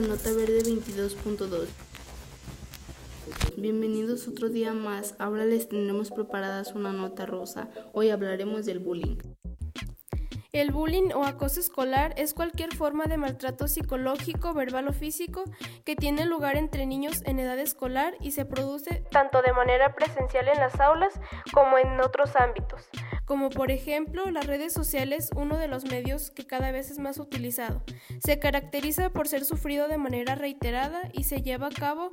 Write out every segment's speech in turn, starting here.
Nota Verde 22.2. Bienvenidos otro día más. Ahora les tendremos preparadas una nota rosa. Hoy hablaremos del bullying. El bullying o acoso escolar es cualquier forma de maltrato psicológico, verbal o físico que tiene lugar entre niños en edad escolar y se produce tanto de manera presencial en las aulas como en otros ámbitos, como por ejemplo las redes sociales, uno de los medios que cada vez es más utilizado. Se caracteriza por ser sufrido de manera reiterada y se lleva a cabo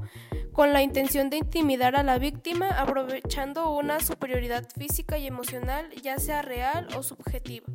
con la intención de intimidar a la víctima aprovechando una superioridad física y emocional, ya sea real o subjetiva.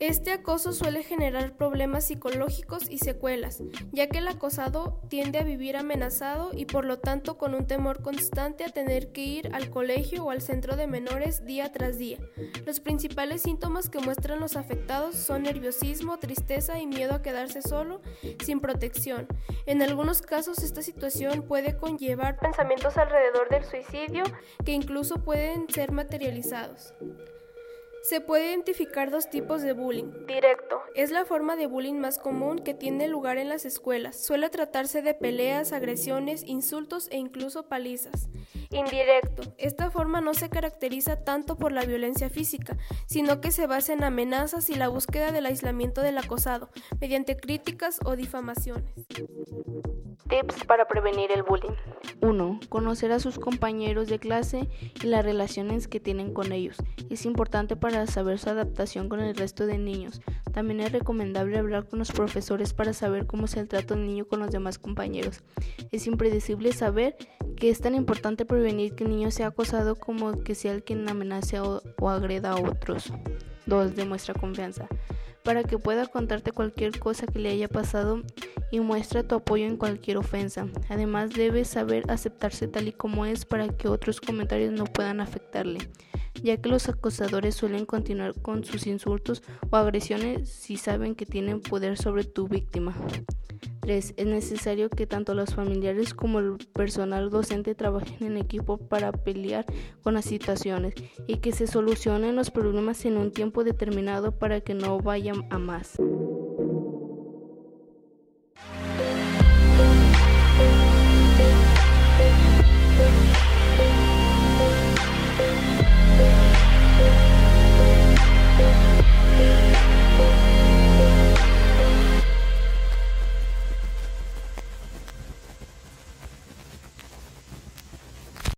Este acoso suele generar problemas psicológicos y secuelas, ya que el acosado tiende a vivir amenazado y por lo tanto con un temor constante a tener que ir al colegio o al centro de menores día tras día. Los principales síntomas que muestran los afectados son nerviosismo, tristeza y miedo a quedarse solo, sin protección. En algunos casos esta situación puede conllevar pensamientos alrededor del suicidio que incluso pueden ser materializados. Se puede identificar dos tipos de bullying. Directo. Es la forma de bullying más común que tiene lugar en las escuelas. Suele tratarse de peleas, agresiones, insultos e incluso palizas. Indirecto. Esta forma no se caracteriza tanto por la violencia física, sino que se basa en amenazas y la búsqueda del aislamiento del acosado, mediante críticas o difamaciones. Tips para prevenir el bullying. 1. Conocer a sus compañeros de clase y las relaciones que tienen con ellos. Es importante para saber su adaptación con el resto de niños. También es recomendable hablar con los profesores para saber cómo es el trato niño con los demás compañeros. Es impredecible saber que es tan importante prevenir que el niño sea acosado como que sea el quien amenace o, o agreda a otros. 2. Demuestra confianza para que pueda contarte cualquier cosa que le haya pasado y muestra tu apoyo en cualquier ofensa. Además, debes saber aceptarse tal y como es para que otros comentarios no puedan afectarle, ya que los acosadores suelen continuar con sus insultos o agresiones si saben que tienen poder sobre tu víctima. 3. Es necesario que tanto los familiares como el personal docente trabajen en equipo para pelear con las situaciones y que se solucionen los problemas en un tiempo determinado para que no vayan a más.